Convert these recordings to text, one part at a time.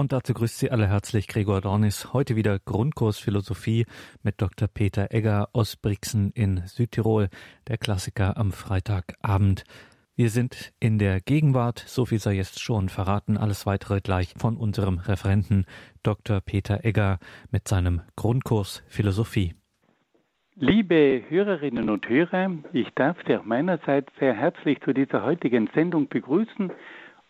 Und dazu grüßt Sie alle herzlich Gregor Dornis. Heute wieder Grundkurs Philosophie mit Dr. Peter Egger aus Brixen in Südtirol, der Klassiker am Freitagabend. Wir sind in der Gegenwart, so viel sei jetzt schon verraten, alles weitere gleich von unserem Referenten Dr. Peter Egger mit seinem Grundkurs Philosophie. Liebe Hörerinnen und Hörer, ich darf Sie auch meinerseits sehr herzlich zu dieser heutigen Sendung begrüßen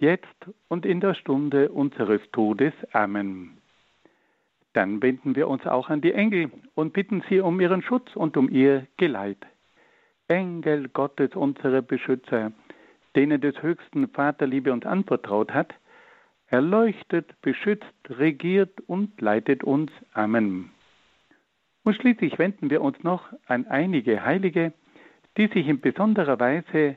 jetzt und in der Stunde unseres Todes. Amen. Dann wenden wir uns auch an die Engel und bitten sie um ihren Schutz und um ihr Geleit. Engel Gottes, unsere Beschützer, denen des höchsten Vaterliebe uns anvertraut hat, erleuchtet, beschützt, regiert und leitet uns. Amen. Und schließlich wenden wir uns noch an einige Heilige, die sich in besonderer Weise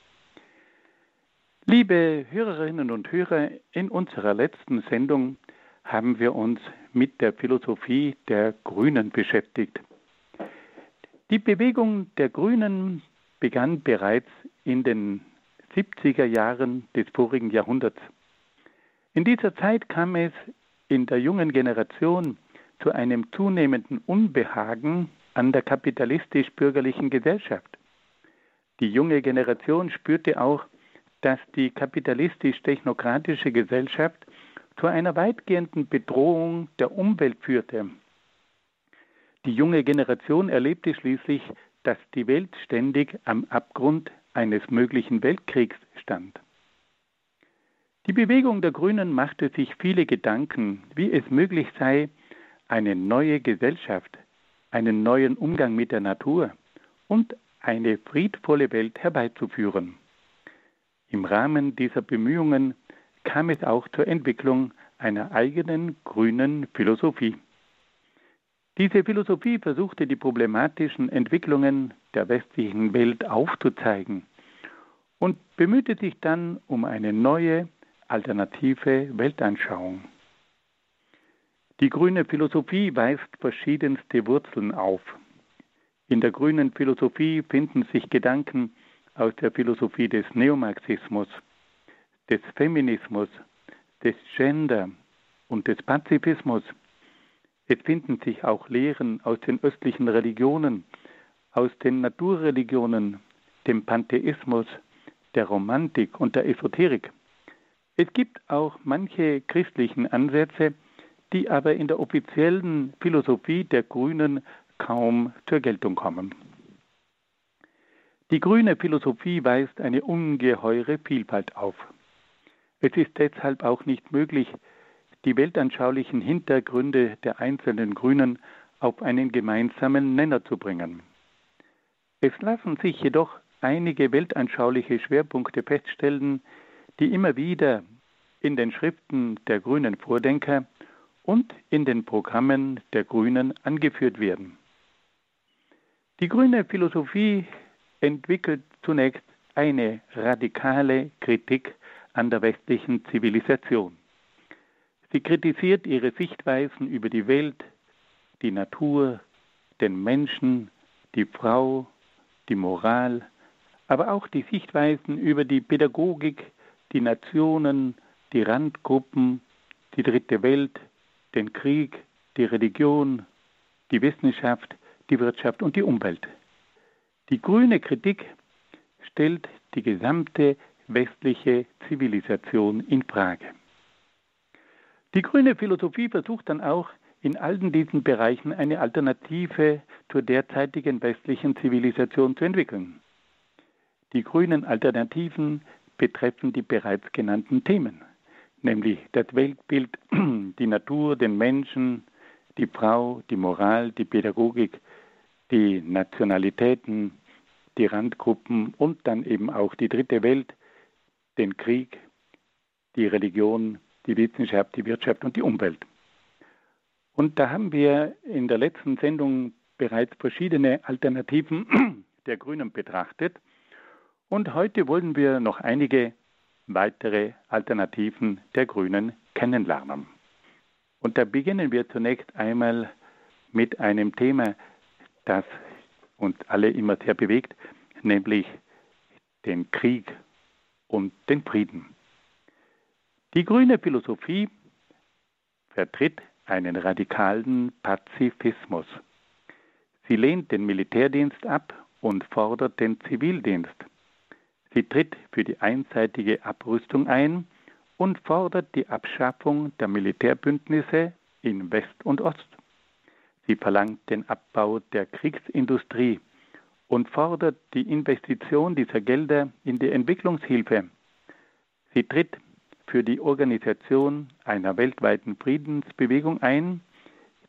Liebe Hörerinnen und Hörer, in unserer letzten Sendung haben wir uns mit der Philosophie der Grünen beschäftigt. Die Bewegung der Grünen begann bereits in den 70er Jahren des vorigen Jahrhunderts. In dieser Zeit kam es in der jungen Generation zu einem zunehmenden Unbehagen an der kapitalistisch-bürgerlichen Gesellschaft. Die junge Generation spürte auch, dass die kapitalistisch-technokratische Gesellschaft zu einer weitgehenden Bedrohung der Umwelt führte. Die junge Generation erlebte schließlich, dass die Welt ständig am Abgrund eines möglichen Weltkriegs stand. Die Bewegung der Grünen machte sich viele Gedanken, wie es möglich sei, eine neue Gesellschaft, einen neuen Umgang mit der Natur und eine friedvolle Welt herbeizuführen. Im Rahmen dieser Bemühungen kam es auch zur Entwicklung einer eigenen grünen Philosophie. Diese Philosophie versuchte die problematischen Entwicklungen der westlichen Welt aufzuzeigen und bemühte sich dann um eine neue, alternative Weltanschauung. Die grüne Philosophie weist verschiedenste Wurzeln auf. In der grünen Philosophie finden sich Gedanken aus der Philosophie des Neomarxismus, des Feminismus, des Gender und des Pazifismus. Es finden sich auch Lehren aus den östlichen Religionen, aus den Naturreligionen, dem Pantheismus, der Romantik und der Esoterik. Es gibt auch manche christlichen Ansätze, die aber in der offiziellen Philosophie der Grünen kaum zur Geltung kommen. Die grüne Philosophie weist eine ungeheure Vielfalt auf. Es ist deshalb auch nicht möglich, die weltanschaulichen Hintergründe der einzelnen Grünen auf einen gemeinsamen Nenner zu bringen. Es lassen sich jedoch einige weltanschauliche Schwerpunkte feststellen, die immer wieder in den Schriften der grünen Vordenker und in den Programmen der Grünen angeführt werden. Die grüne Philosophie entwickelt zunächst eine radikale Kritik an der westlichen Zivilisation. Sie kritisiert ihre Sichtweisen über die Welt, die Natur, den Menschen, die Frau, die Moral, aber auch die Sichtweisen über die Pädagogik, die Nationen, die Randgruppen, die dritte Welt, den Krieg, die Religion, die Wissenschaft, die Wirtschaft und die Umwelt. Die grüne Kritik stellt die gesamte westliche Zivilisation in Frage. Die grüne Philosophie versucht dann auch in allen diesen Bereichen eine Alternative zur derzeitigen westlichen Zivilisation zu entwickeln. Die grünen Alternativen betreffen die bereits genannten Themen, nämlich das Weltbild, die Natur, den Menschen, die Frau, die Moral, die Pädagogik, die Nationalitäten, die Randgruppen und dann eben auch die dritte Welt, den Krieg, die Religion, die Wissenschaft, die Wirtschaft und die Umwelt. Und da haben wir in der letzten Sendung bereits verschiedene Alternativen der Grünen betrachtet. Und heute wollen wir noch einige weitere Alternativen der Grünen kennenlernen. Und da beginnen wir zunächst einmal mit einem Thema, das uns alle immer sehr bewegt, nämlich den Krieg und den Frieden. Die grüne Philosophie vertritt einen radikalen Pazifismus. Sie lehnt den Militärdienst ab und fordert den Zivildienst. Sie tritt für die einseitige Abrüstung ein und fordert die Abschaffung der Militärbündnisse in West und Ost. Sie verlangt den Abbau der Kriegsindustrie und fordert die Investition dieser Gelder in die Entwicklungshilfe. Sie tritt für die Organisation einer weltweiten Friedensbewegung ein,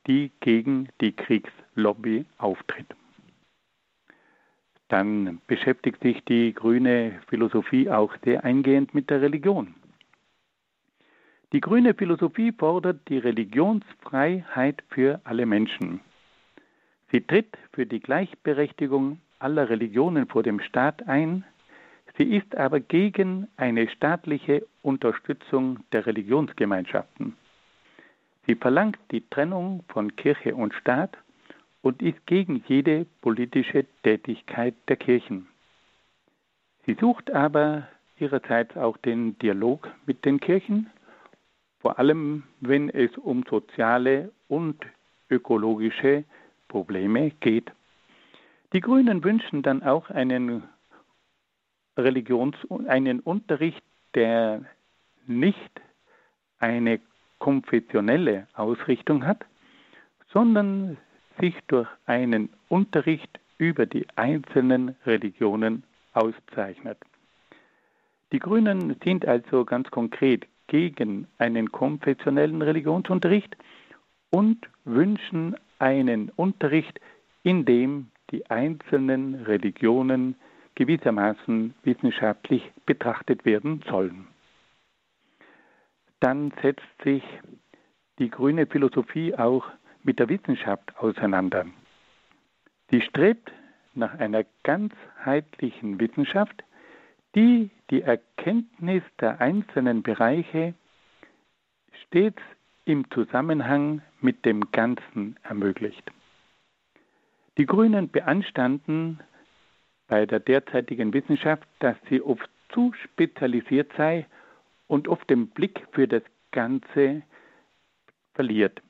die gegen die Kriegslobby auftritt. Dann beschäftigt sich die grüne Philosophie auch sehr eingehend mit der Religion. Die grüne Philosophie fordert die Religionsfreiheit für alle Menschen. Sie tritt für die Gleichberechtigung aller Religionen vor dem Staat ein, sie ist aber gegen eine staatliche Unterstützung der Religionsgemeinschaften. Sie verlangt die Trennung von Kirche und Staat und ist gegen jede politische Tätigkeit der Kirchen. Sie sucht aber ihrerseits auch den Dialog mit den Kirchen, vor allem wenn es um soziale und ökologische Probleme geht. Die Grünen wünschen dann auch einen Religions einen Unterricht, der nicht eine konfessionelle Ausrichtung hat, sondern sich durch einen Unterricht über die einzelnen Religionen auszeichnet. Die Grünen sind also ganz konkret gegen einen konfessionellen Religionsunterricht und wünschen einen Unterricht, in dem die einzelnen Religionen gewissermaßen wissenschaftlich betrachtet werden sollen. Dann setzt sich die grüne Philosophie auch mit der Wissenschaft auseinander. Sie strebt nach einer ganzheitlichen Wissenschaft, die die Erkenntnis der einzelnen Bereiche stets im Zusammenhang mit dem Ganzen ermöglicht. Die Grünen beanstanden bei der derzeitigen Wissenschaft, dass sie oft zu spezialisiert sei und oft den Blick für das Ganze verliert.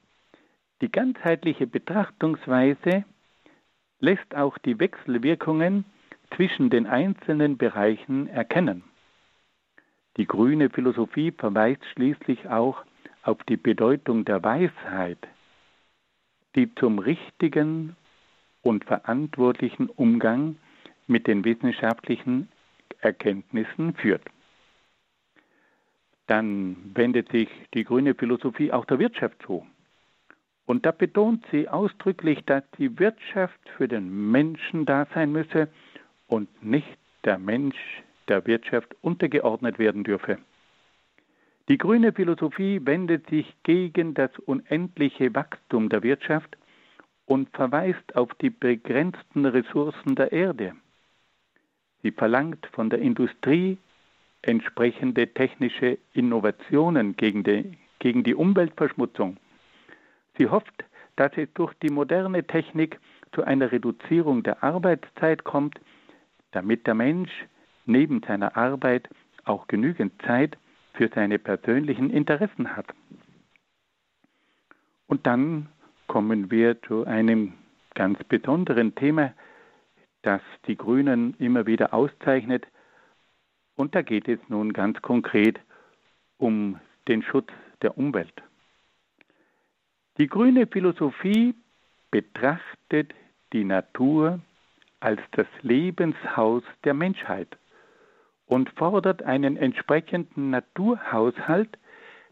Die ganzheitliche Betrachtungsweise lässt auch die Wechselwirkungen zwischen den einzelnen Bereichen erkennen. Die grüne Philosophie verweist schließlich auch auf die Bedeutung der Weisheit, die zum richtigen und verantwortlichen Umgang mit den wissenschaftlichen Erkenntnissen führt. Dann wendet sich die grüne Philosophie auch der Wirtschaft zu. Und da betont sie ausdrücklich, dass die Wirtschaft für den Menschen da sein müsse und nicht der Mensch der Wirtschaft untergeordnet werden dürfe. Die grüne Philosophie wendet sich gegen das unendliche Wachstum der Wirtschaft und verweist auf die begrenzten Ressourcen der Erde. Sie verlangt von der Industrie entsprechende technische Innovationen gegen die, gegen die Umweltverschmutzung. Sie hofft, dass es durch die moderne Technik zu einer Reduzierung der Arbeitszeit kommt, damit der Mensch neben seiner Arbeit auch genügend Zeit für seine persönlichen Interessen hat. Und dann kommen wir zu einem ganz besonderen Thema, das die Grünen immer wieder auszeichnet. Und da geht es nun ganz konkret um den Schutz der Umwelt. Die grüne Philosophie betrachtet die Natur als das Lebenshaus der Menschheit und fordert einen entsprechenden Naturhaushalt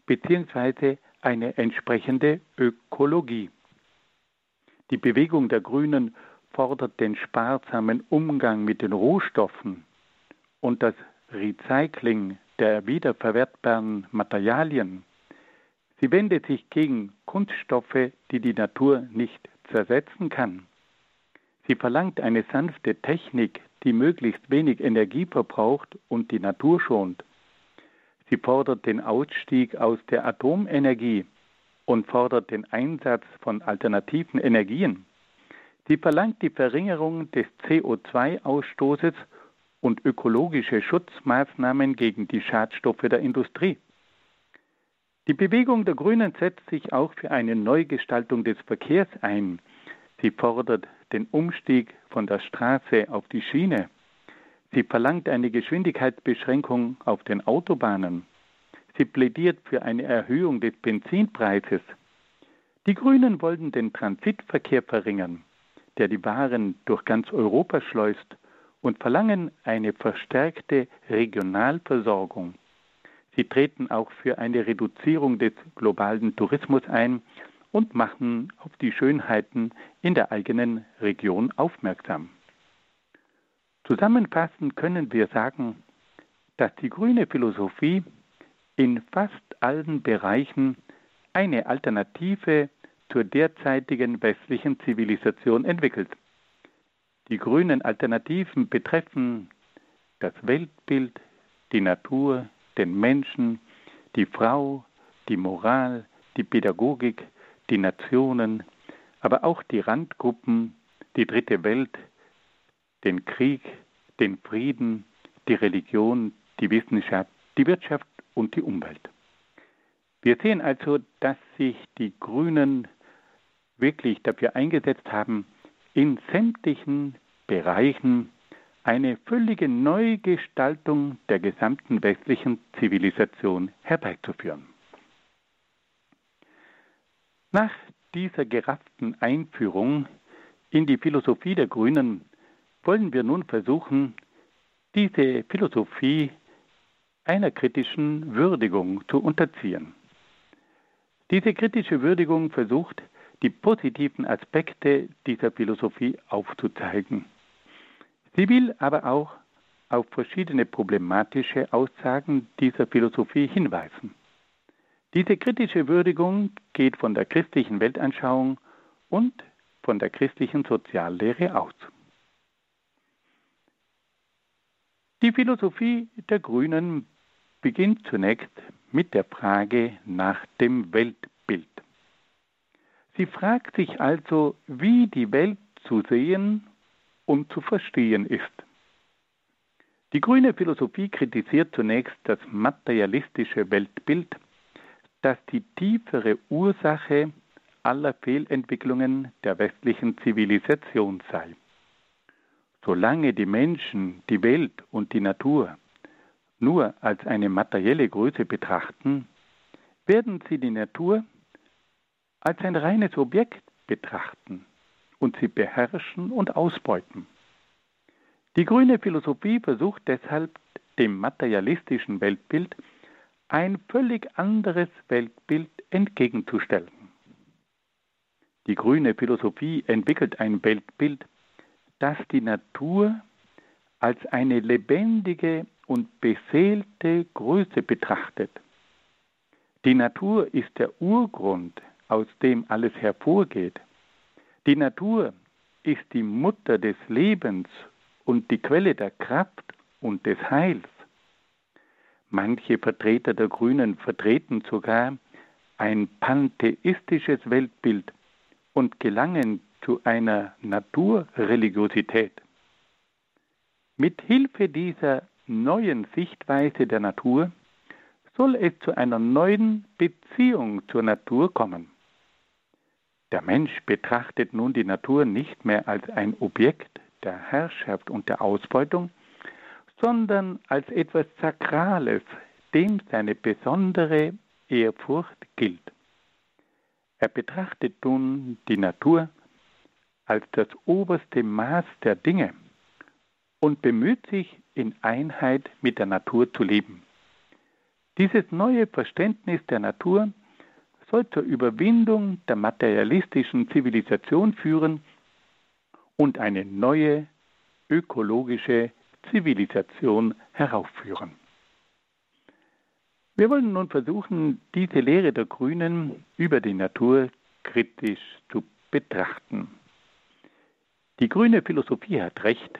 bzw. eine entsprechende Ökologie. Die Bewegung der Grünen fordert den sparsamen Umgang mit den Rohstoffen und das Recycling der wiederverwertbaren Materialien. Sie wendet sich gegen Kunststoffe, die die Natur nicht zersetzen kann. Sie verlangt eine sanfte Technik, die möglichst wenig Energie verbraucht und die Natur schont. Sie fordert den Ausstieg aus der Atomenergie und fordert den Einsatz von alternativen Energien. Sie verlangt die Verringerung des CO2-Ausstoßes und ökologische Schutzmaßnahmen gegen die Schadstoffe der Industrie. Die Bewegung der Grünen setzt sich auch für eine Neugestaltung des Verkehrs ein. Sie fordert den Umstieg von der Straße auf die Schiene. Sie verlangt eine Geschwindigkeitsbeschränkung auf den Autobahnen. Sie plädiert für eine Erhöhung des Benzinpreises. Die Grünen wollen den Transitverkehr verringern, der die Waren durch ganz Europa schleust, und verlangen eine verstärkte Regionalversorgung. Sie treten auch für eine Reduzierung des globalen Tourismus ein und machen auf die Schönheiten in der eigenen Region aufmerksam. Zusammenfassend können wir sagen, dass die grüne Philosophie in fast allen Bereichen eine Alternative zur derzeitigen westlichen Zivilisation entwickelt. Die grünen Alternativen betreffen das Weltbild, die Natur, den Menschen, die Frau, die Moral, die Pädagogik, die Nationen, aber auch die Randgruppen, die dritte Welt, den Krieg, den Frieden, die Religion, die Wissenschaft, die Wirtschaft und die Umwelt. Wir sehen also, dass sich die Grünen wirklich dafür eingesetzt haben, in sämtlichen Bereichen eine völlige Neugestaltung der gesamten westlichen Zivilisation herbeizuführen. Nach dieser gerafften Einführung in die Philosophie der Grünen wollen wir nun versuchen, diese Philosophie einer kritischen Würdigung zu unterziehen. Diese kritische Würdigung versucht, die positiven Aspekte dieser Philosophie aufzuzeigen. Sie will aber auch auf verschiedene problematische Aussagen dieser Philosophie hinweisen. Diese kritische Würdigung geht von der christlichen Weltanschauung und von der christlichen Soziallehre aus. Die Philosophie der Grünen beginnt zunächst mit der Frage nach dem Weltbild. Sie fragt sich also, wie die Welt zu sehen und zu verstehen ist. Die grüne Philosophie kritisiert zunächst das materialistische Weltbild, das die tiefere Ursache aller Fehlentwicklungen der westlichen Zivilisation sei. Solange die Menschen die Welt und die Natur nur als eine materielle Größe betrachten, werden sie die Natur als ein reines Objekt betrachten und sie beherrschen und ausbeuten. Die grüne Philosophie versucht deshalb dem materialistischen Weltbild ein völlig anderes Weltbild entgegenzustellen. Die grüne Philosophie entwickelt ein Weltbild, das die Natur als eine lebendige und beseelte Größe betrachtet. Die Natur ist der Urgrund, aus dem alles hervorgeht. Die Natur ist die Mutter des Lebens und die Quelle der Kraft und des Heils. Manche Vertreter der Grünen vertreten sogar ein pantheistisches Weltbild und gelangen zu einer Naturreligiosität. Mit Hilfe dieser neuen Sichtweise der Natur soll es zu einer neuen Beziehung zur Natur kommen. Der Mensch betrachtet nun die Natur nicht mehr als ein Objekt der Herrschaft und der Ausbeutung, sondern als etwas Sakrales, dem seine besondere Ehrfurcht gilt. Er betrachtet nun die Natur als das oberste Maß der Dinge und bemüht sich, in Einheit mit der Natur zu leben. Dieses neue Verständnis der Natur soll zur Überwindung der materialistischen Zivilisation führen und eine neue ökologische Zivilisation heraufführen. Wir wollen nun versuchen, diese Lehre der Grünen über die Natur kritisch zu betrachten. Die grüne Philosophie hat recht,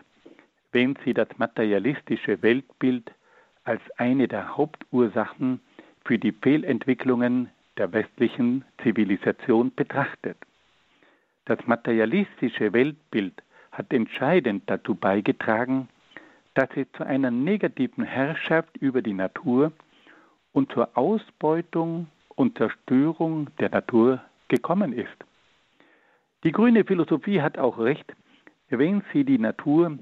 wenn sie das materialistische Weltbild als eine der Hauptursachen für die Fehlentwicklungen der westlichen Zivilisation betrachtet. Das materialistische Weltbild hat entscheidend dazu beigetragen, dass es zu einer negativen Herrschaft über die Natur und zur Ausbeutung und Zerstörung der Natur gekommen ist. Die grüne Philosophie hat auch recht, wenn sie die Natur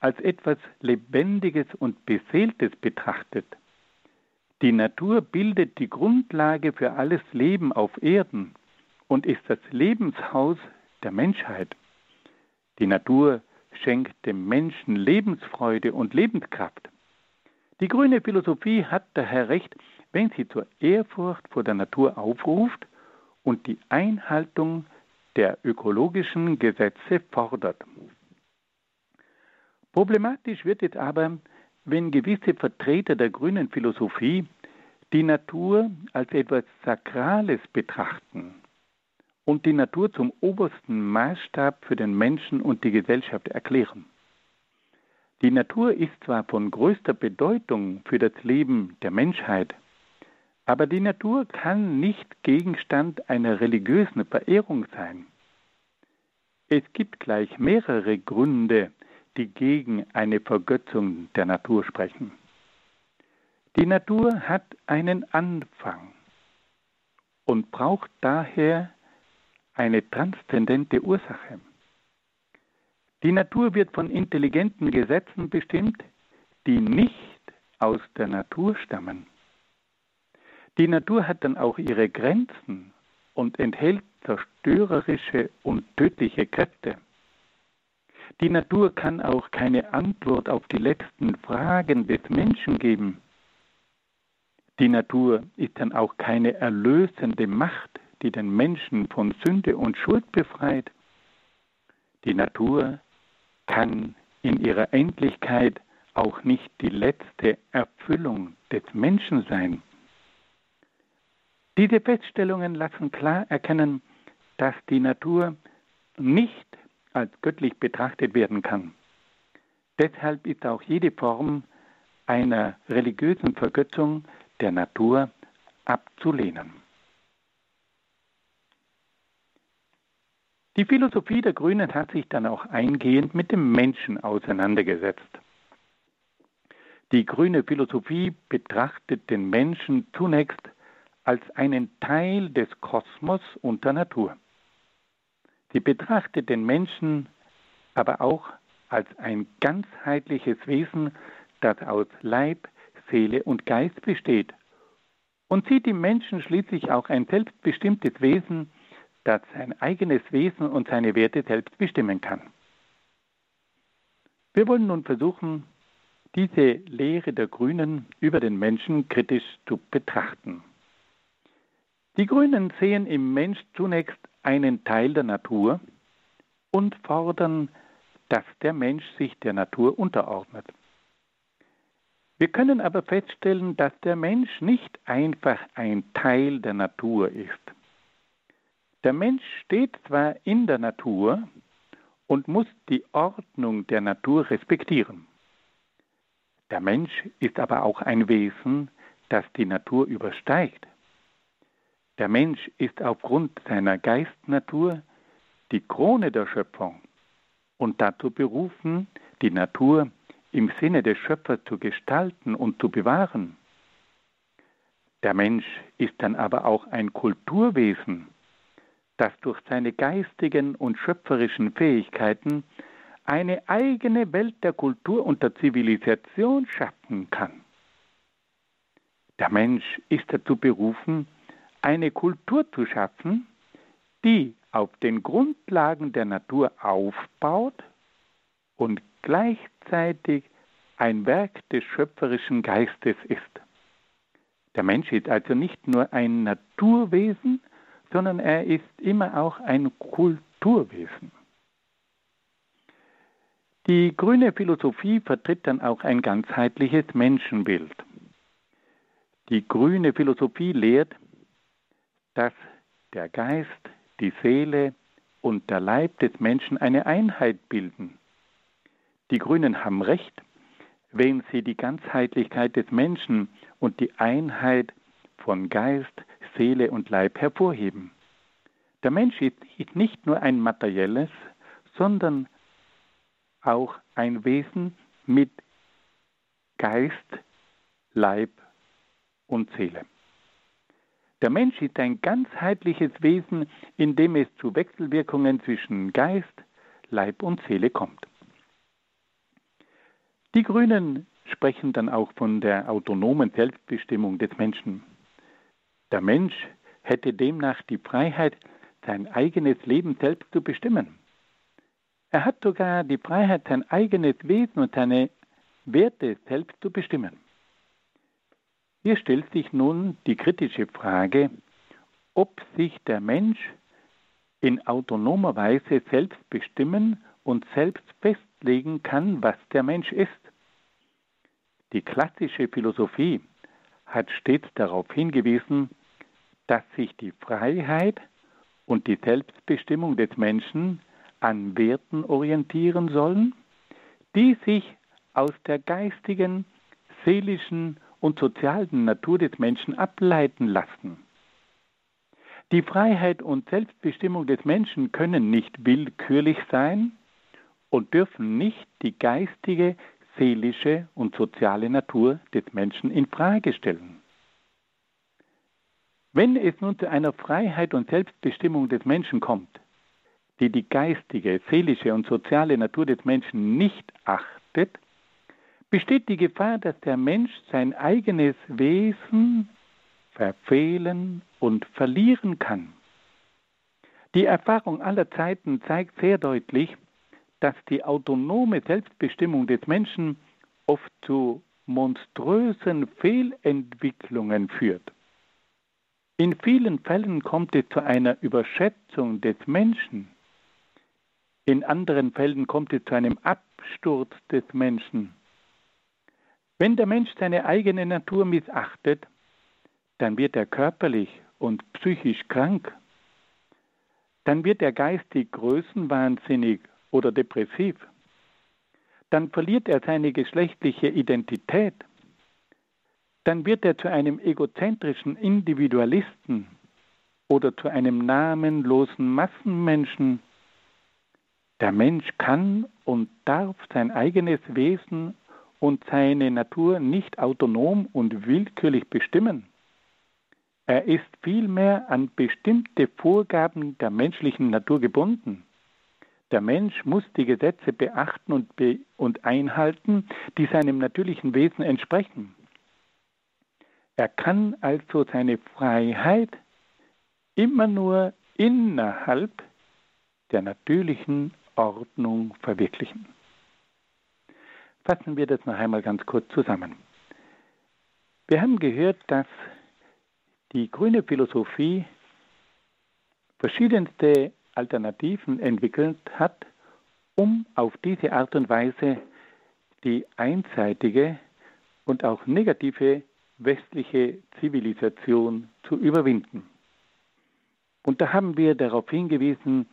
als etwas Lebendiges und Beseeltes betrachtet. Die Natur bildet die Grundlage für alles Leben auf Erden und ist das Lebenshaus der Menschheit. Die Natur schenkt dem Menschen Lebensfreude und Lebenskraft. Die grüne Philosophie hat daher recht, wenn sie zur Ehrfurcht vor der Natur aufruft und die Einhaltung der ökologischen Gesetze fordert. Problematisch wird es aber, wenn gewisse Vertreter der grünen Philosophie die Natur als etwas Sakrales betrachten und die Natur zum obersten Maßstab für den Menschen und die Gesellschaft erklären. Die Natur ist zwar von größter Bedeutung für das Leben der Menschheit, aber die Natur kann nicht Gegenstand einer religiösen Verehrung sein. Es gibt gleich mehrere Gründe, die gegen eine Vergötzung der Natur sprechen. Die Natur hat einen Anfang und braucht daher eine transzendente Ursache. Die Natur wird von intelligenten Gesetzen bestimmt, die nicht aus der Natur stammen. Die Natur hat dann auch ihre Grenzen und enthält zerstörerische und tödliche Kräfte. Die Natur kann auch keine Antwort auf die letzten Fragen des Menschen geben. Die Natur ist dann auch keine erlösende Macht, die den Menschen von Sünde und Schuld befreit. Die Natur kann in ihrer Endlichkeit auch nicht die letzte Erfüllung des Menschen sein. Diese Feststellungen lassen klar erkennen, dass die Natur nicht als göttlich betrachtet werden kann. Deshalb ist auch jede Form einer religiösen Vergötzung der Natur abzulehnen. Die Philosophie der Grünen hat sich dann auch eingehend mit dem Menschen auseinandergesetzt. Die grüne Philosophie betrachtet den Menschen zunächst als einen Teil des Kosmos und der Natur. Sie betrachtet den Menschen aber auch als ein ganzheitliches Wesen, das aus Leib, Seele und Geist besteht und sieht im Menschen schließlich auch ein selbstbestimmtes Wesen, das sein eigenes Wesen und seine Werte selbst bestimmen kann. Wir wollen nun versuchen, diese Lehre der Grünen über den Menschen kritisch zu betrachten. Die Grünen sehen im Mensch zunächst einen Teil der Natur und fordern, dass der Mensch sich der Natur unterordnet. Wir können aber feststellen, dass der Mensch nicht einfach ein Teil der Natur ist. Der Mensch steht zwar in der Natur und muss die Ordnung der Natur respektieren. Der Mensch ist aber auch ein Wesen, das die Natur übersteigt. Der Mensch ist aufgrund seiner Geistnatur die Krone der Schöpfung und dazu berufen, die Natur im Sinne des Schöpfers zu gestalten und zu bewahren. Der Mensch ist dann aber auch ein Kulturwesen, das durch seine geistigen und schöpferischen Fähigkeiten eine eigene Welt der Kultur und der Zivilisation schaffen kann. Der Mensch ist dazu berufen, eine Kultur zu schaffen, die auf den Grundlagen der Natur aufbaut und gleichzeitig ein Werk des schöpferischen Geistes ist. Der Mensch ist also nicht nur ein Naturwesen, sondern er ist immer auch ein Kulturwesen. Die grüne Philosophie vertritt dann auch ein ganzheitliches Menschenbild. Die grüne Philosophie lehrt, dass der Geist, die Seele und der Leib des Menschen eine Einheit bilden. Die Grünen haben recht, wenn sie die Ganzheitlichkeit des Menschen und die Einheit von Geist, Seele und Leib hervorheben. Der Mensch ist nicht nur ein materielles, sondern auch ein Wesen mit Geist, Leib und Seele. Der Mensch ist ein ganzheitliches Wesen, in dem es zu Wechselwirkungen zwischen Geist, Leib und Seele kommt. Die Grünen sprechen dann auch von der autonomen Selbstbestimmung des Menschen. Der Mensch hätte demnach die Freiheit, sein eigenes Leben selbst zu bestimmen. Er hat sogar die Freiheit, sein eigenes Wesen und seine Werte selbst zu bestimmen. Hier stellt sich nun die kritische Frage, ob sich der Mensch in autonomer Weise selbst bestimmen und selbst festlegen kann, was der Mensch ist. Die klassische Philosophie hat stets darauf hingewiesen, dass sich die Freiheit und die Selbstbestimmung des Menschen an Werten orientieren sollen, die sich aus der geistigen, seelischen und sozialen Natur des Menschen ableiten lassen. Die Freiheit und Selbstbestimmung des Menschen können nicht willkürlich sein und dürfen nicht die geistige, seelische und soziale Natur des Menschen in Frage stellen. Wenn es nun zu einer Freiheit und Selbstbestimmung des Menschen kommt, die die geistige, seelische und soziale Natur des Menschen nicht achtet, besteht die Gefahr, dass der Mensch sein eigenes Wesen verfehlen und verlieren kann. Die Erfahrung aller Zeiten zeigt sehr deutlich, dass die autonome Selbstbestimmung des Menschen oft zu monströsen Fehlentwicklungen führt. In vielen Fällen kommt es zu einer Überschätzung des Menschen. In anderen Fällen kommt es zu einem Absturz des Menschen. Wenn der Mensch seine eigene Natur missachtet, dann wird er körperlich und psychisch krank. Dann wird er geistig größenwahnsinnig oder depressiv. Dann verliert er seine geschlechtliche Identität. Dann wird er zu einem egozentrischen Individualisten oder zu einem namenlosen Massenmenschen. Der Mensch kann und darf sein eigenes Wesen und seine Natur nicht autonom und willkürlich bestimmen. Er ist vielmehr an bestimmte Vorgaben der menschlichen Natur gebunden. Der Mensch muss die Gesetze beachten und, be und einhalten, die seinem natürlichen Wesen entsprechen. Er kann also seine Freiheit immer nur innerhalb der natürlichen Ordnung verwirklichen. Fassen wir das noch einmal ganz kurz zusammen. Wir haben gehört, dass die grüne Philosophie verschiedenste Alternativen entwickelt hat, um auf diese Art und Weise die einseitige und auch negative westliche Zivilisation zu überwinden. Und da haben wir darauf hingewiesen,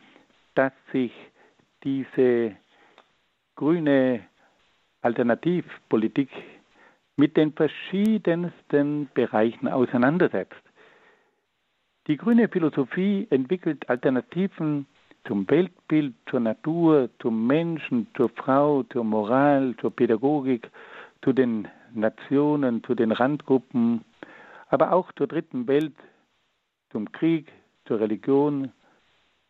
dass sich diese grüne Alternativpolitik mit den verschiedensten Bereichen auseinandersetzt. Die grüne Philosophie entwickelt Alternativen zum Weltbild, zur Natur, zum Menschen, zur Frau, zur Moral, zur Pädagogik, zu den Nationen, zu den Randgruppen, aber auch zur dritten Welt, zum Krieg, zur Religion,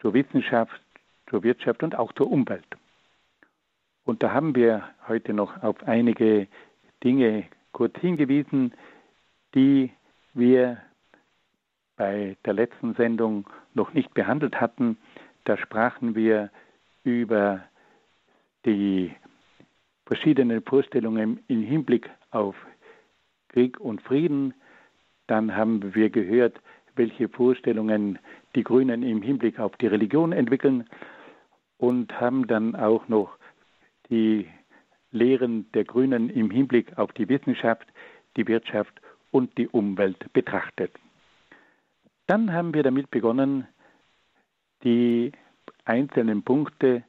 zur Wissenschaft, zur Wirtschaft und auch zur Umwelt. Und da haben wir heute noch auf einige Dinge kurz hingewiesen, die wir bei der letzten Sendung noch nicht behandelt hatten. Da sprachen wir über die verschiedenen Vorstellungen im Hinblick auf Krieg und Frieden. Dann haben wir gehört, welche Vorstellungen die Grünen im Hinblick auf die Religion entwickeln und haben dann auch noch die Lehren der Grünen im Hinblick auf die Wissenschaft, die Wirtschaft und die Umwelt betrachtet. Dann haben wir damit begonnen, die einzelnen Punkte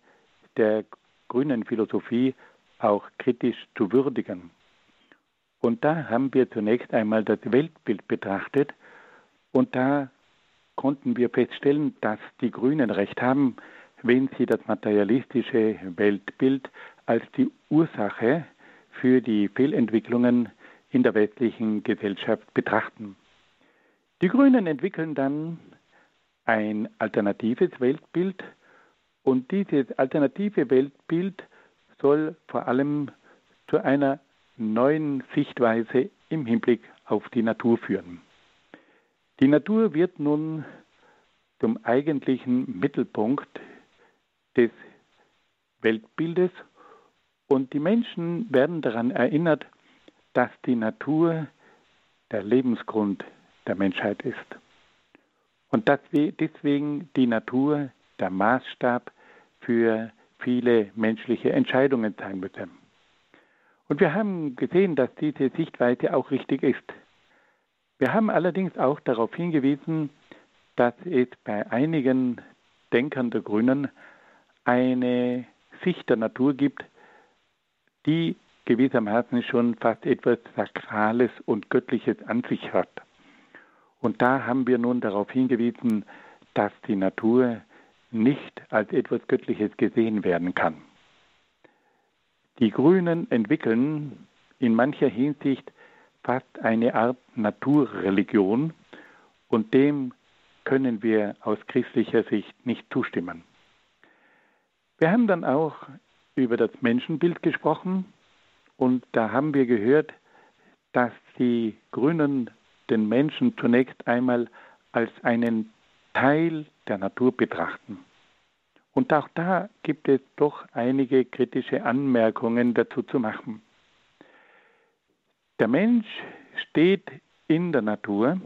der grünen Philosophie auch kritisch zu würdigen. Und da haben wir zunächst einmal das Weltbild betrachtet und da konnten wir feststellen, dass die Grünen recht haben, wenn sie das materialistische Weltbild als die Ursache für die Fehlentwicklungen in der westlichen Gesellschaft betrachten. Die Grünen entwickeln dann ein alternatives Weltbild und dieses alternative Weltbild soll vor allem zu einer neuen Sichtweise im Hinblick auf die Natur führen. Die Natur wird nun zum eigentlichen Mittelpunkt des Weltbildes und die Menschen werden daran erinnert, dass die Natur der Lebensgrund der Menschheit ist. Und dass deswegen die Natur der Maßstab für viele menschliche Entscheidungen sein müsse. Und wir haben gesehen, dass diese Sichtweise auch richtig ist. Wir haben allerdings auch darauf hingewiesen, dass es bei einigen Denkern der Grünen eine Sicht der Natur gibt, die gewissermaßen schon fast etwas Sakrales und Göttliches an sich hat. Und da haben wir nun darauf hingewiesen, dass die Natur nicht als etwas Göttliches gesehen werden kann. Die Grünen entwickeln in mancher Hinsicht fast eine Art Naturreligion und dem können wir aus christlicher Sicht nicht zustimmen. Wir haben dann auch über das Menschenbild gesprochen und da haben wir gehört, dass die Grünen den Menschen zunächst einmal als einen Teil der Natur betrachten. Und auch da gibt es doch einige kritische Anmerkungen dazu zu machen. Der Mensch steht in der Natur,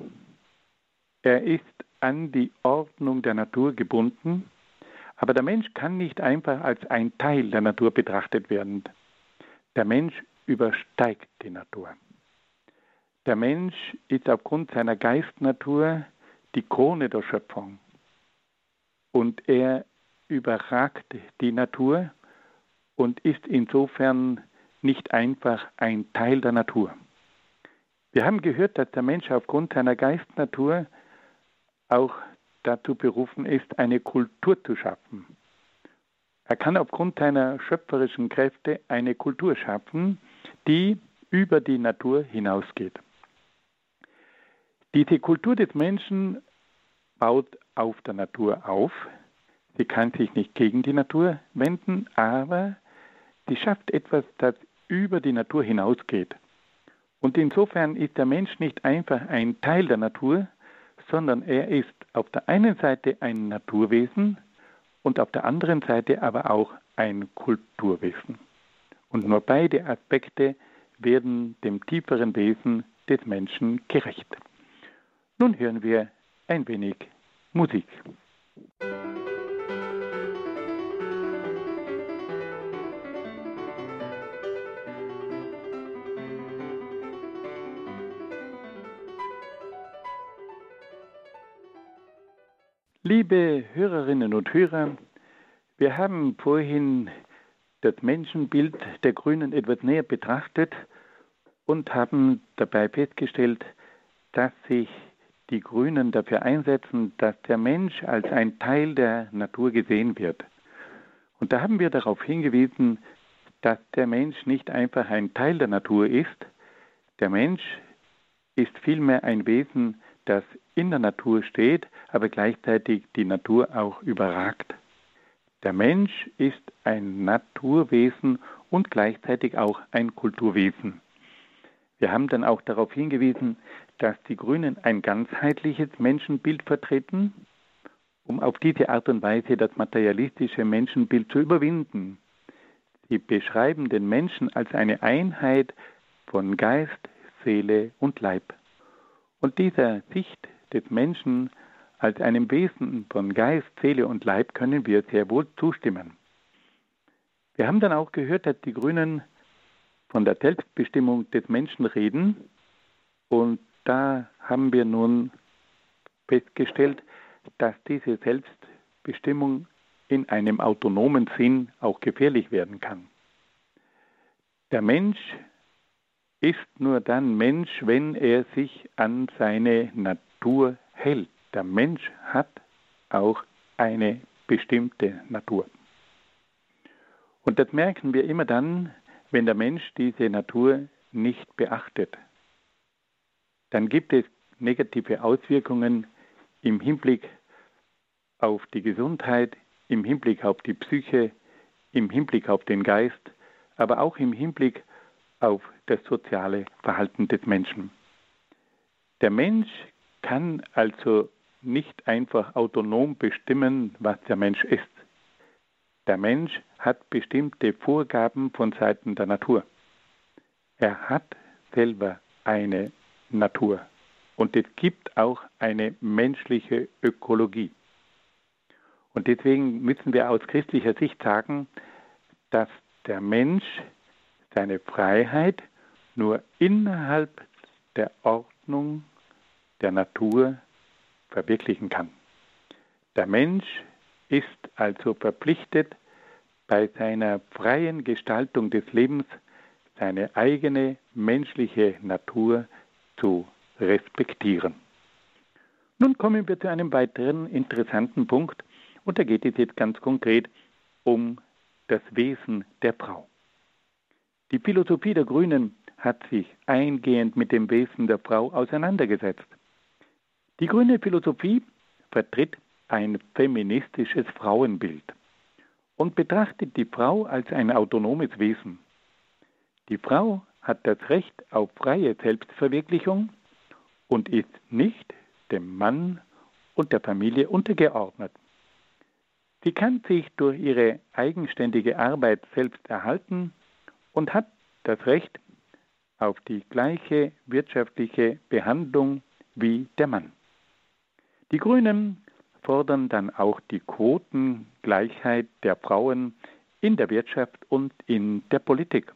er ist an die Ordnung der Natur gebunden, aber der Mensch kann nicht einfach als ein Teil der Natur betrachtet werden. Der Mensch übersteigt die Natur. Der Mensch ist aufgrund seiner Geistnatur die Krone der Schöpfung und er überragt die Natur und ist insofern nicht einfach ein Teil der Natur. Wir haben gehört, dass der Mensch aufgrund seiner Geistnatur auch dazu berufen ist, eine Kultur zu schaffen. Er kann aufgrund seiner schöpferischen Kräfte eine Kultur schaffen, die über die Natur hinausgeht. Diese Kultur des Menschen baut auf der Natur auf. Sie kann sich nicht gegen die Natur wenden, aber sie schafft etwas, das über die Natur hinausgeht. Und insofern ist der Mensch nicht einfach ein Teil der Natur, sondern er ist auf der einen Seite ein Naturwesen und auf der anderen Seite aber auch ein Kulturwesen. Und nur beide Aspekte werden dem tieferen Wesen des Menschen gerecht. Nun hören wir ein wenig Musik. Liebe Hörerinnen und Hörer, wir haben vorhin das Menschenbild der Grünen etwas näher betrachtet und haben dabei festgestellt, dass sich die Grünen dafür einsetzen, dass der Mensch als ein Teil der Natur gesehen wird. Und da haben wir darauf hingewiesen, dass der Mensch nicht einfach ein Teil der Natur ist. Der Mensch ist vielmehr ein Wesen, das in der Natur steht, aber gleichzeitig die Natur auch überragt. Der Mensch ist ein Naturwesen und gleichzeitig auch ein Kulturwesen. Wir haben dann auch darauf hingewiesen, dass die Grünen ein ganzheitliches Menschenbild vertreten, um auf diese Art und Weise das materialistische Menschenbild zu überwinden. Sie beschreiben den Menschen als eine Einheit von Geist, Seele und Leib. Und dieser Sicht des Menschen als einem Wesen von Geist, Seele und Leib können wir sehr wohl zustimmen. Wir haben dann auch gehört, dass die Grünen von der Selbstbestimmung des Menschen reden. Und da haben wir nun festgestellt, dass diese Selbstbestimmung in einem autonomen Sinn auch gefährlich werden kann. Der Mensch ist nur dann Mensch, wenn er sich an seine Natur hält. Der Mensch hat auch eine bestimmte Natur. Und das merken wir immer dann, wenn der Mensch diese Natur nicht beachtet, dann gibt es negative Auswirkungen im Hinblick auf die Gesundheit, im Hinblick auf die Psyche, im Hinblick auf den Geist, aber auch im Hinblick auf das soziale Verhalten des Menschen. Der Mensch kann also nicht einfach autonom bestimmen, was der Mensch ist. Der Mensch hat bestimmte Vorgaben von Seiten der Natur. Er hat selber eine Natur. Und es gibt auch eine menschliche Ökologie. Und deswegen müssen wir aus christlicher Sicht sagen, dass der Mensch seine Freiheit nur innerhalb der Ordnung der Natur verwirklichen kann. Der Mensch ist also verpflichtet, bei seiner freien Gestaltung des Lebens seine eigene menschliche Natur zu respektieren. Nun kommen wir zu einem weiteren interessanten Punkt und da geht es jetzt ganz konkret um das Wesen der Frau. Die Philosophie der Grünen hat sich eingehend mit dem Wesen der Frau auseinandergesetzt. Die grüne Philosophie vertritt ein feministisches Frauenbild und betrachtet die Frau als ein autonomes Wesen. Die Frau hat das Recht auf freie Selbstverwirklichung und ist nicht dem Mann und der Familie untergeordnet. Sie kann sich durch ihre eigenständige Arbeit selbst erhalten und hat das Recht auf die gleiche wirtschaftliche Behandlung wie der Mann. Die Grünen fordern dann auch die Quotengleichheit der Frauen in der Wirtschaft und in der Politik.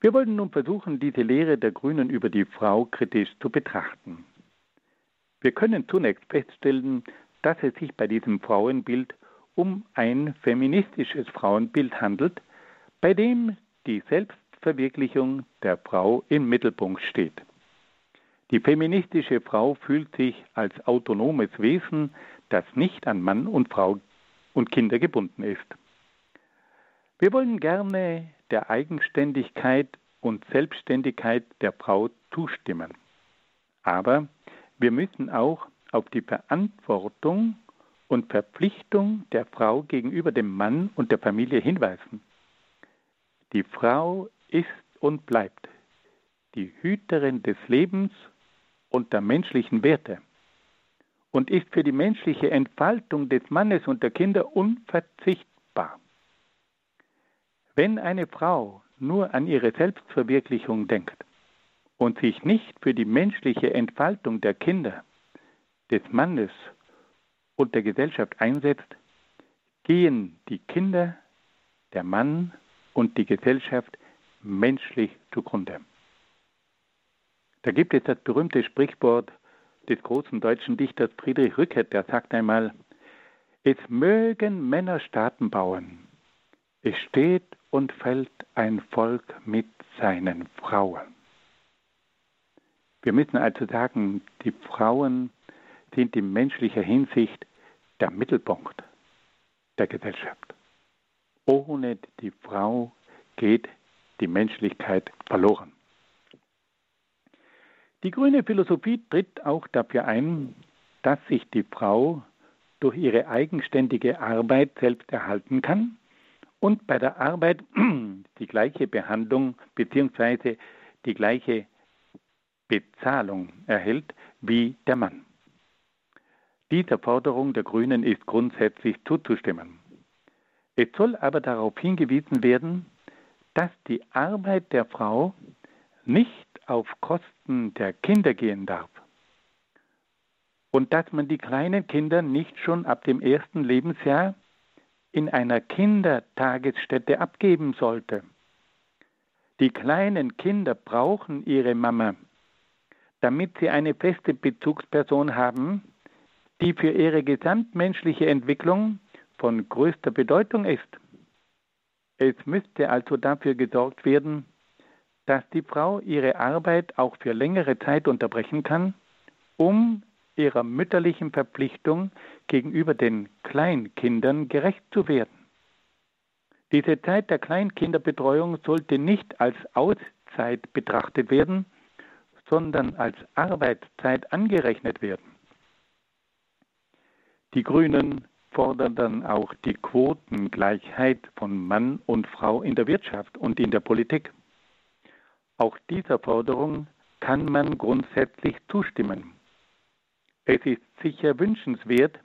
Wir wollen nun versuchen, diese Lehre der Grünen über die Frau kritisch zu betrachten. Wir können zunächst feststellen, dass es sich bei diesem Frauenbild um ein feministisches Frauenbild handelt, bei dem die Selbstverwirklichung der Frau im Mittelpunkt steht. Die feministische Frau fühlt sich als autonomes Wesen, das nicht an Mann und Frau und Kinder gebunden ist. Wir wollen gerne der Eigenständigkeit und Selbstständigkeit der Frau zustimmen. Aber wir müssen auch auf die Verantwortung und Verpflichtung der Frau gegenüber dem Mann und der Familie hinweisen. Die Frau ist und bleibt die Hüterin des Lebens und der menschlichen Werte und ist für die menschliche Entfaltung des Mannes und der Kinder unverzichtbar. Wenn eine Frau nur an ihre Selbstverwirklichung denkt und sich nicht für die menschliche Entfaltung der Kinder, des Mannes und der Gesellschaft einsetzt, gehen die Kinder, der Mann und die Gesellschaft menschlich zugrunde. Da gibt es das berühmte Sprichwort des großen deutschen Dichters Friedrich Rückert, der sagt einmal, es mögen Männer Staaten bauen, es steht und fällt ein Volk mit seinen Frauen. Wir müssen also sagen, die Frauen sind in menschlicher Hinsicht der Mittelpunkt der Gesellschaft. Ohne die Frau geht die Menschlichkeit verloren. Die grüne Philosophie tritt auch dafür ein, dass sich die Frau durch ihre eigenständige Arbeit selbst erhalten kann und bei der Arbeit die gleiche Behandlung bzw. die gleiche Bezahlung erhält wie der Mann. Dieser Forderung der Grünen ist grundsätzlich zuzustimmen. Es soll aber darauf hingewiesen werden, dass die Arbeit der Frau nicht auf Kosten der Kinder gehen darf und dass man die kleinen Kinder nicht schon ab dem ersten Lebensjahr in einer Kindertagesstätte abgeben sollte. Die kleinen Kinder brauchen ihre Mama, damit sie eine feste Bezugsperson haben, die für ihre gesamtmenschliche Entwicklung von größter Bedeutung ist. Es müsste also dafür gesorgt werden, dass die Frau ihre Arbeit auch für längere Zeit unterbrechen kann, um ihrer mütterlichen Verpflichtung gegenüber den Kleinkindern gerecht zu werden. Diese Zeit der Kleinkinderbetreuung sollte nicht als Auszeit betrachtet werden, sondern als Arbeitszeit angerechnet werden. Die Grünen fordern dann auch die Quotengleichheit von Mann und Frau in der Wirtschaft und in der Politik. Auch dieser Forderung kann man grundsätzlich zustimmen. Es ist sicher wünschenswert,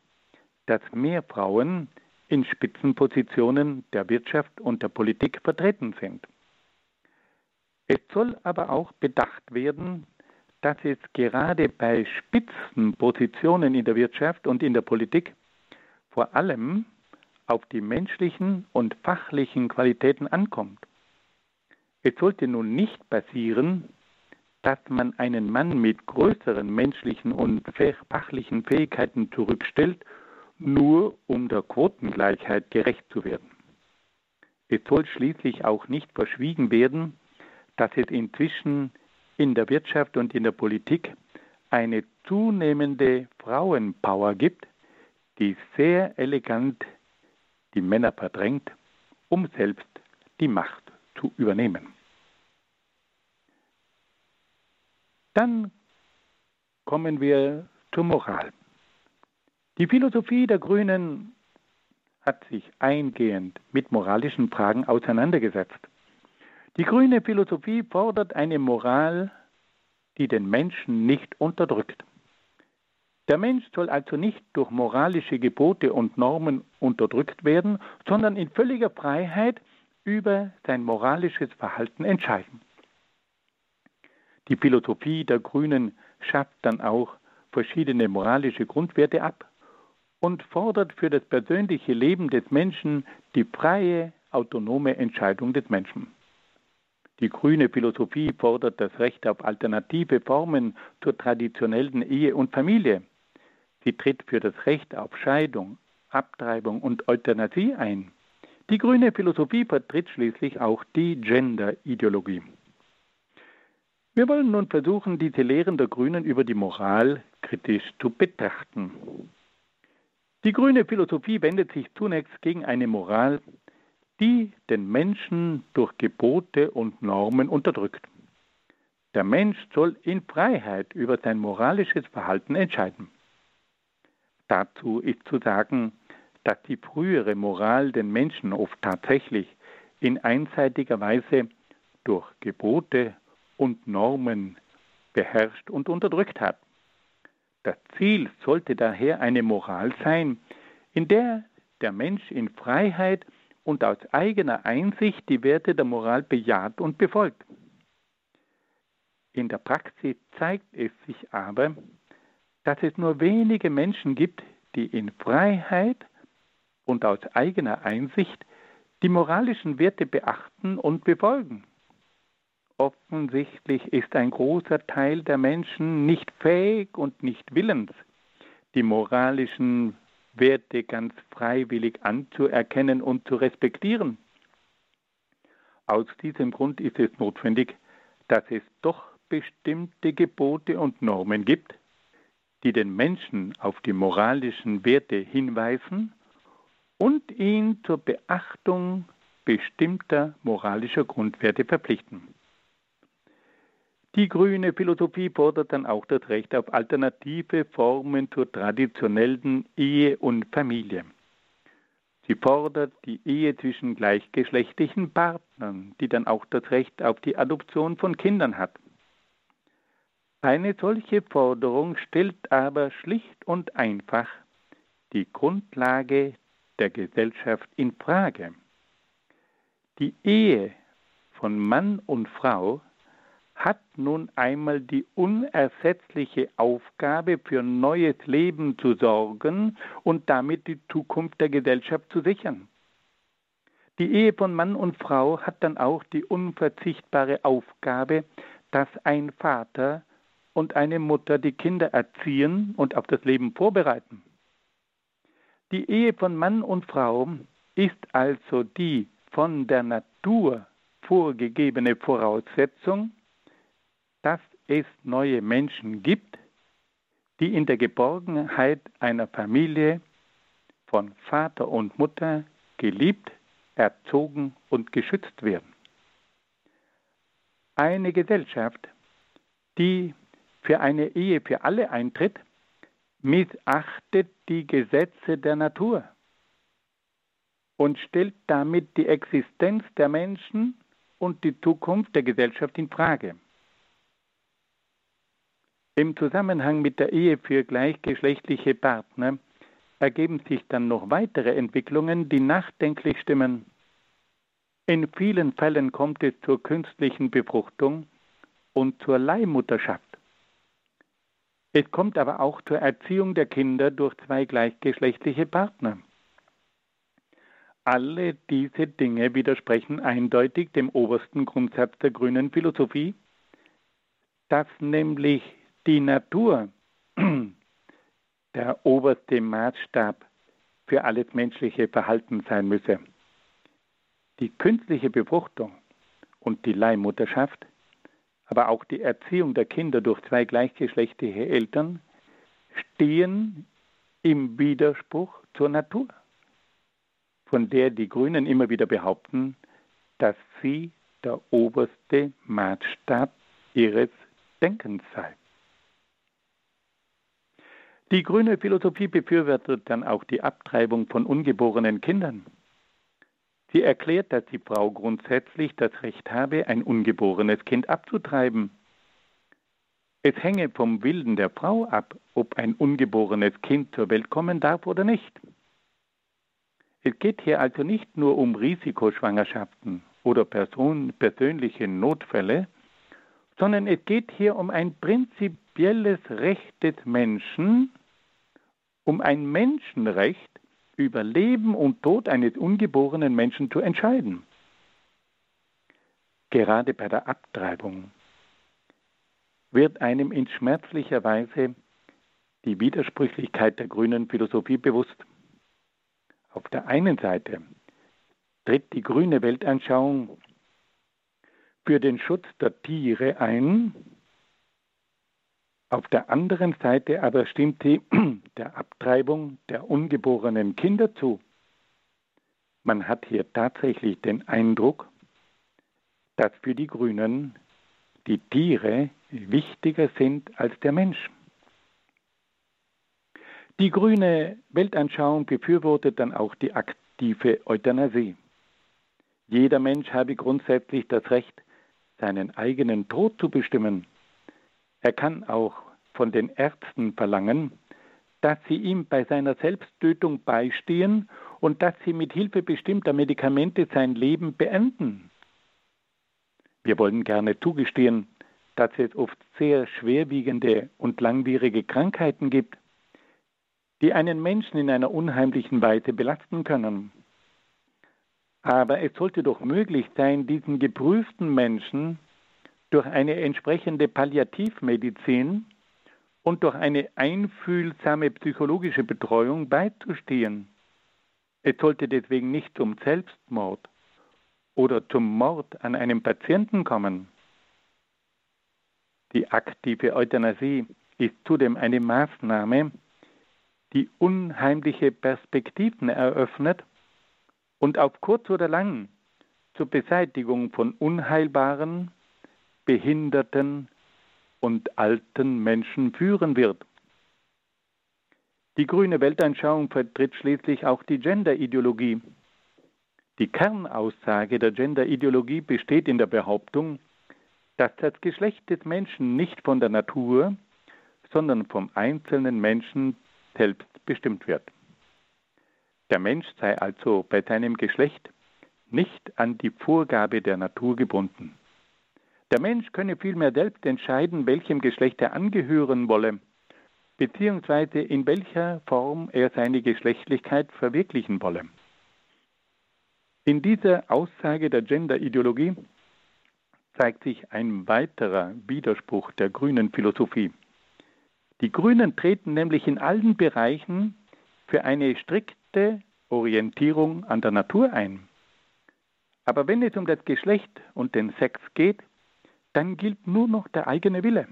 dass mehr Frauen in Spitzenpositionen der Wirtschaft und der Politik vertreten sind. Es soll aber auch bedacht werden, dass es gerade bei Spitzenpositionen in der Wirtschaft und in der Politik vor allem auf die menschlichen und fachlichen Qualitäten ankommt. Es sollte nun nicht passieren, dass man einen Mann mit größeren menschlichen und fachlichen Fähigkeiten zurückstellt, nur um der Quotengleichheit gerecht zu werden. Es soll schließlich auch nicht verschwiegen werden, dass es inzwischen in der Wirtschaft und in der Politik eine zunehmende Frauenpower gibt, die sehr elegant die Männer verdrängt, um selbst die Macht zu übernehmen. Dann kommen wir zur Moral. Die Philosophie der Grünen hat sich eingehend mit moralischen Fragen auseinandergesetzt. Die grüne Philosophie fordert eine Moral, die den Menschen nicht unterdrückt. Der Mensch soll also nicht durch moralische Gebote und Normen unterdrückt werden, sondern in völliger Freiheit über sein moralisches Verhalten entscheiden. Die Philosophie der Grünen schafft dann auch verschiedene moralische Grundwerte ab und fordert für das persönliche Leben des Menschen die freie, autonome Entscheidung des Menschen. Die grüne Philosophie fordert das Recht auf alternative Formen zur traditionellen Ehe und Familie. Sie tritt für das Recht auf Scheidung, Abtreibung und Euthanasie ein. Die grüne Philosophie vertritt schließlich auch die Gender-Ideologie. Wir wollen nun versuchen, diese Lehren der Grünen über die Moral kritisch zu betrachten. Die grüne Philosophie wendet sich zunächst gegen eine Moral, die den Menschen durch Gebote und Normen unterdrückt. Der Mensch soll in Freiheit über sein moralisches Verhalten entscheiden. Dazu ist zu sagen, dass die frühere Moral den Menschen oft tatsächlich in einseitiger Weise durch Gebote und Normen beherrscht und unterdrückt hat. Das Ziel sollte daher eine Moral sein, in der der Mensch in Freiheit und aus eigener Einsicht die Werte der Moral bejaht und befolgt. In der Praxis zeigt es sich aber, dass es nur wenige Menschen gibt, die in Freiheit und aus eigener Einsicht die moralischen Werte beachten und befolgen. Offensichtlich ist ein großer Teil der Menschen nicht fähig und nicht willens, die moralischen Werte ganz freiwillig anzuerkennen und zu respektieren. Aus diesem Grund ist es notwendig, dass es doch bestimmte Gebote und Normen gibt, die den Menschen auf die moralischen Werte hinweisen und ihn zur Beachtung bestimmter moralischer Grundwerte verpflichten. Die grüne Philosophie fordert dann auch das Recht auf alternative Formen zur traditionellen Ehe und Familie. Sie fordert die Ehe zwischen gleichgeschlechtlichen Partnern, die dann auch das Recht auf die Adoption von Kindern hat. Eine solche Forderung stellt aber schlicht und einfach die Grundlage der Gesellschaft in Frage. Die Ehe von Mann und Frau hat nun einmal die unersetzliche Aufgabe, für neues Leben zu sorgen und damit die Zukunft der Gesellschaft zu sichern. Die Ehe von Mann und Frau hat dann auch die unverzichtbare Aufgabe, dass ein Vater und eine Mutter die Kinder erziehen und auf das Leben vorbereiten. Die Ehe von Mann und Frau ist also die von der Natur vorgegebene Voraussetzung dass es neue Menschen gibt, die in der Geborgenheit einer Familie von Vater und Mutter geliebt, erzogen und geschützt werden. Eine Gesellschaft, die für eine Ehe für alle eintritt, missachtet die Gesetze der Natur und stellt damit die Existenz der Menschen und die Zukunft der Gesellschaft in Frage. Im Zusammenhang mit der Ehe für gleichgeschlechtliche Partner ergeben sich dann noch weitere Entwicklungen, die nachdenklich stimmen. In vielen Fällen kommt es zur künstlichen Befruchtung und zur Leihmutterschaft. Es kommt aber auch zur Erziehung der Kinder durch zwei gleichgeschlechtliche Partner. Alle diese Dinge widersprechen eindeutig dem obersten Grundsatz der grünen Philosophie, dass nämlich die Natur der oberste Maßstab für alles menschliche Verhalten sein müsse. Die künstliche Befruchtung und die Leihmutterschaft, aber auch die Erziehung der Kinder durch zwei gleichgeschlechtliche Eltern stehen im Widerspruch zur Natur, von der die Grünen immer wieder behaupten, dass sie der oberste Maßstab ihres Denkens sei. Die grüne Philosophie befürwortet dann auch die Abtreibung von ungeborenen Kindern. Sie erklärt, dass die Frau grundsätzlich das Recht habe, ein ungeborenes Kind abzutreiben. Es hänge vom Willen der Frau ab, ob ein ungeborenes Kind zur Welt kommen darf oder nicht. Es geht hier also nicht nur um Risikoschwangerschaften oder Person, persönliche Notfälle, sondern es geht hier um ein prinzipielles Recht des Menschen, um ein Menschenrecht über Leben und Tod eines ungeborenen Menschen zu entscheiden. Gerade bei der Abtreibung wird einem in schmerzlicher Weise die Widersprüchlichkeit der grünen Philosophie bewusst. Auf der einen Seite tritt die grüne Weltanschauung für den Schutz der Tiere ein, auf der anderen Seite aber stimmt sie der Abtreibung der ungeborenen Kinder zu. Man hat hier tatsächlich den Eindruck, dass für die Grünen die Tiere wichtiger sind als der Mensch. Die grüne Weltanschauung befürwortet dann auch die aktive Euthanasie. Jeder Mensch habe grundsätzlich das Recht, seinen eigenen Tod zu bestimmen. Er kann auch von den Ärzten verlangen, dass sie ihm bei seiner Selbsttötung beistehen und dass sie mit Hilfe bestimmter Medikamente sein Leben beenden. Wir wollen gerne zugestehen, dass es oft sehr schwerwiegende und langwierige Krankheiten gibt, die einen Menschen in einer unheimlichen Weise belasten können. Aber es sollte doch möglich sein, diesen geprüften Menschen durch eine entsprechende Palliativmedizin und durch eine einfühlsame psychologische Betreuung beizustehen. Es sollte deswegen nicht zum Selbstmord oder zum Mord an einem Patienten kommen. Die aktive Euthanasie ist zudem eine Maßnahme, die unheimliche Perspektiven eröffnet und auf kurz oder lang zur Beseitigung von unheilbaren, behinderten und alten Menschen führen wird. Die grüne Weltanschauung vertritt schließlich auch die Genderideologie. Die Kernaussage der Genderideologie besteht in der Behauptung, dass das Geschlecht des Menschen nicht von der Natur, sondern vom einzelnen Menschen selbst bestimmt wird. Der Mensch sei also bei seinem Geschlecht nicht an die Vorgabe der Natur gebunden. Der Mensch könne vielmehr selbst entscheiden, welchem Geschlecht er angehören wolle, beziehungsweise in welcher Form er seine Geschlechtlichkeit verwirklichen wolle. In dieser Aussage der Gender-Ideologie zeigt sich ein weiterer Widerspruch der grünen Philosophie. Die Grünen treten nämlich in allen Bereichen für eine strikte Orientierung an der Natur ein. Aber wenn es um das Geschlecht und den Sex geht, dann gilt nur noch der eigene Wille.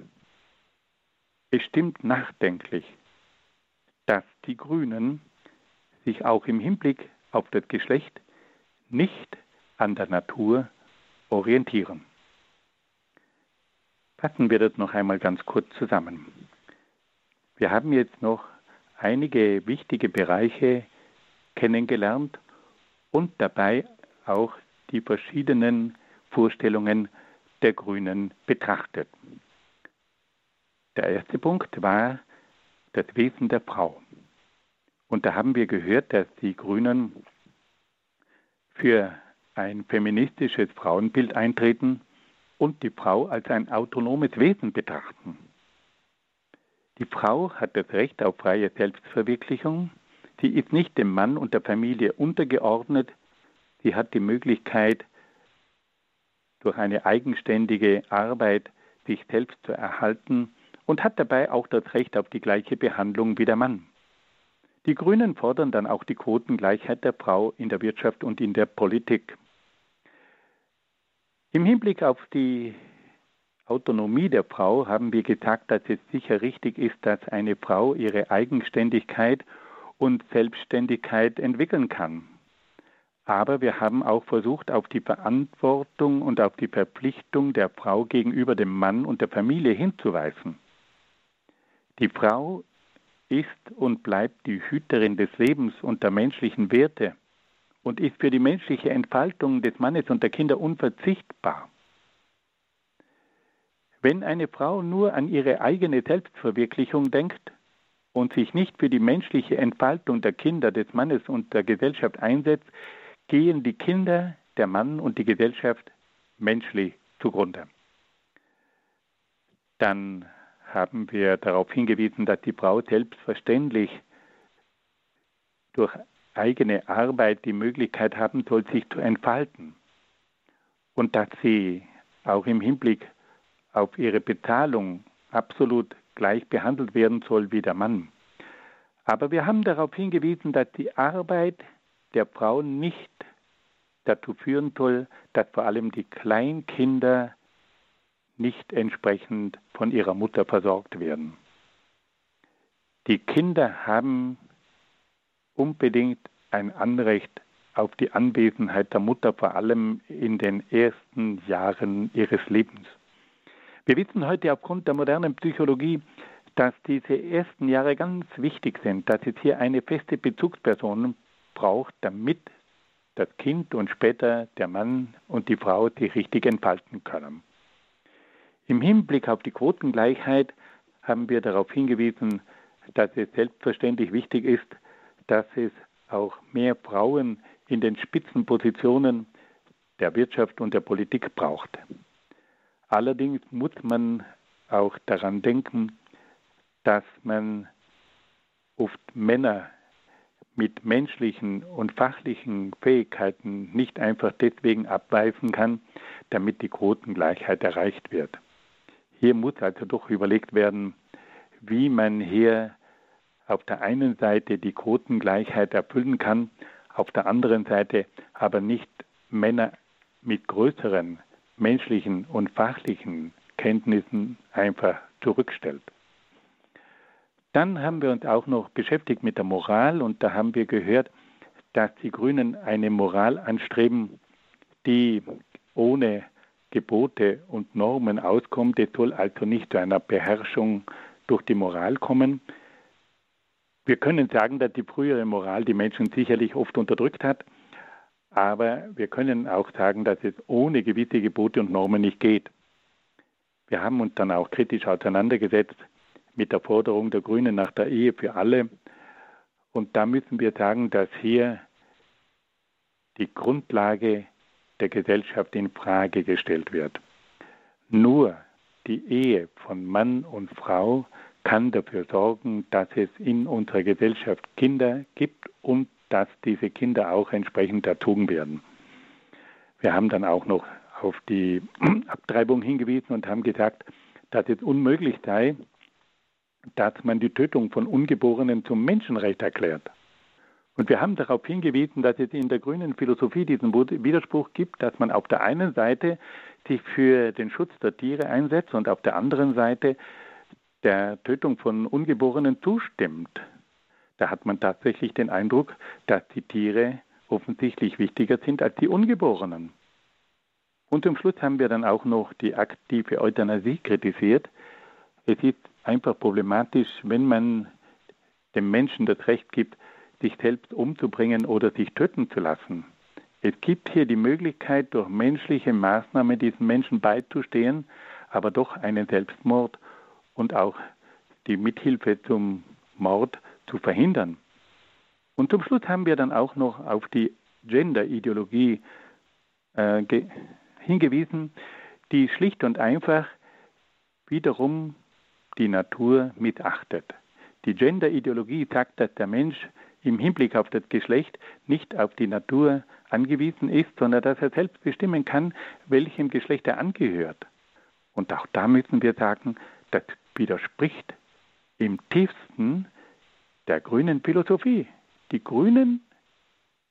Es stimmt nachdenklich, dass die Grünen sich auch im Hinblick auf das Geschlecht nicht an der Natur orientieren. Fassen wir das noch einmal ganz kurz zusammen. Wir haben jetzt noch einige wichtige Bereiche kennengelernt und dabei auch die verschiedenen Vorstellungen der Grünen betrachtet. Der erste Punkt war das Wesen der Frau. Und da haben wir gehört, dass die Grünen für ein feministisches Frauenbild eintreten und die Frau als ein autonomes Wesen betrachten. Die Frau hat das Recht auf freie Selbstverwirklichung. Sie ist nicht dem Mann und der Familie untergeordnet. Sie hat die Möglichkeit, durch eine eigenständige Arbeit sich selbst zu erhalten und hat dabei auch das Recht auf die gleiche Behandlung wie der Mann. Die Grünen fordern dann auch die Quotengleichheit der Frau in der Wirtschaft und in der Politik. Im Hinblick auf die Autonomie der Frau haben wir gesagt, dass es sicher richtig ist, dass eine Frau ihre Eigenständigkeit und Selbstständigkeit entwickeln kann. Aber wir haben auch versucht, auf die Verantwortung und auf die Verpflichtung der Frau gegenüber dem Mann und der Familie hinzuweisen. Die Frau ist und bleibt die Hüterin des Lebens und der menschlichen Werte und ist für die menschliche Entfaltung des Mannes und der Kinder unverzichtbar. Wenn eine Frau nur an ihre eigene Selbstverwirklichung denkt und sich nicht für die menschliche Entfaltung der Kinder, des Mannes und der Gesellschaft einsetzt, gehen die Kinder, der Mann und die Gesellschaft menschlich zugrunde. Dann haben wir darauf hingewiesen, dass die Frau selbstverständlich durch eigene Arbeit die Möglichkeit haben soll, sich zu entfalten und dass sie auch im Hinblick auf ihre Bezahlung absolut gleich behandelt werden soll wie der Mann. Aber wir haben darauf hingewiesen, dass die Arbeit der Frau nicht dazu führen soll, dass vor allem die Kleinkinder nicht entsprechend von ihrer Mutter versorgt werden. Die Kinder haben unbedingt ein Anrecht auf die Anwesenheit der Mutter, vor allem in den ersten Jahren ihres Lebens. Wir wissen heute aufgrund der modernen Psychologie, dass diese ersten Jahre ganz wichtig sind, dass es hier eine feste Bezugsperson braucht, damit das Kind und später der Mann und die Frau sich richtig entfalten können. Im Hinblick auf die Quotengleichheit haben wir darauf hingewiesen, dass es selbstverständlich wichtig ist, dass es auch mehr Frauen in den Spitzenpositionen der Wirtschaft und der Politik braucht. Allerdings muss man auch daran denken, dass man oft Männer mit menschlichen und fachlichen Fähigkeiten nicht einfach deswegen abweisen kann, damit die Quotengleichheit erreicht wird. Hier muss also doch überlegt werden, wie man hier auf der einen Seite die Quotengleichheit erfüllen kann, auf der anderen Seite aber nicht Männer mit größeren menschlichen und fachlichen Kenntnissen einfach zurückstellt. Dann haben wir uns auch noch beschäftigt mit der Moral und da haben wir gehört, dass die Grünen eine Moral anstreben, die ohne Gebote und Normen auskommt. Es soll also nicht zu einer Beherrschung durch die Moral kommen. Wir können sagen, dass die frühere Moral die Menschen sicherlich oft unterdrückt hat, aber wir können auch sagen, dass es ohne gewisse Gebote und Normen nicht geht. Wir haben uns dann auch kritisch auseinandergesetzt mit der Forderung der Grünen nach der Ehe für alle. Und da müssen wir sagen, dass hier die Grundlage der Gesellschaft in Frage gestellt wird. Nur die Ehe von Mann und Frau kann dafür sorgen, dass es in unserer Gesellschaft Kinder gibt und dass diese Kinder auch entsprechend erzogen werden. Wir haben dann auch noch auf die Abtreibung hingewiesen und haben gesagt, dass es unmöglich sei, dass man die Tötung von Ungeborenen zum Menschenrecht erklärt. Und wir haben darauf hingewiesen, dass es in der grünen Philosophie diesen Widerspruch gibt, dass man auf der einen Seite sich für den Schutz der Tiere einsetzt und auf der anderen Seite der Tötung von Ungeborenen zustimmt. Da hat man tatsächlich den Eindruck, dass die Tiere offensichtlich wichtiger sind als die Ungeborenen. Und zum Schluss haben wir dann auch noch die aktive Euthanasie kritisiert. Es ist einfach problematisch, wenn man dem Menschen das Recht gibt, sich selbst umzubringen oder sich töten zu lassen. Es gibt hier die Möglichkeit, durch menschliche Maßnahmen diesen Menschen beizustehen, aber doch einen Selbstmord und auch die Mithilfe zum Mord zu verhindern. Und zum Schluss haben wir dann auch noch auf die Gender-Ideologie äh, hingewiesen, die schlicht und einfach wiederum die Natur missachtet. Die Gender-Ideologie sagt, dass der Mensch im Hinblick auf das Geschlecht nicht auf die Natur angewiesen ist, sondern dass er selbst bestimmen kann, welchem Geschlecht er angehört. Und auch da müssen wir sagen, das widerspricht im tiefsten der grünen Philosophie. Die Grünen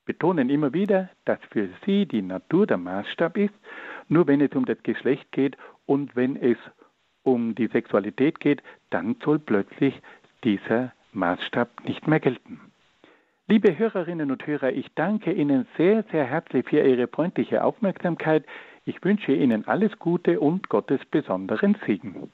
betonen immer wieder, dass für sie die Natur der Maßstab ist, nur wenn es um das Geschlecht geht und wenn es um die Sexualität geht, dann soll plötzlich dieser Maßstab nicht mehr gelten. Liebe Hörerinnen und Hörer, ich danke Ihnen sehr, sehr herzlich für Ihre freundliche Aufmerksamkeit. Ich wünsche Ihnen alles Gute und Gottes besonderen Segen.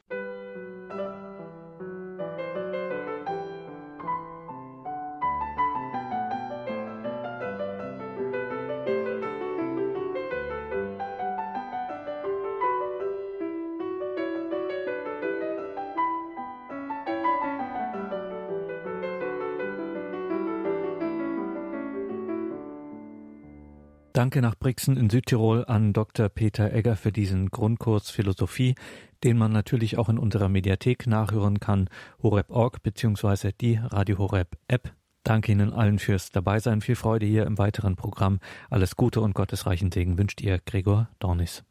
Danke nach Brixen in Südtirol an Dr. Peter Egger für diesen Grundkurs Philosophie, den man natürlich auch in unserer Mediathek nachhören kann, horeb.org bzw. die Radio Horeb App. Danke Ihnen allen fürs Dabeisein. Viel Freude hier im weiteren Programm. Alles Gute und gottesreichen Segen wünscht Ihr Gregor Dornis.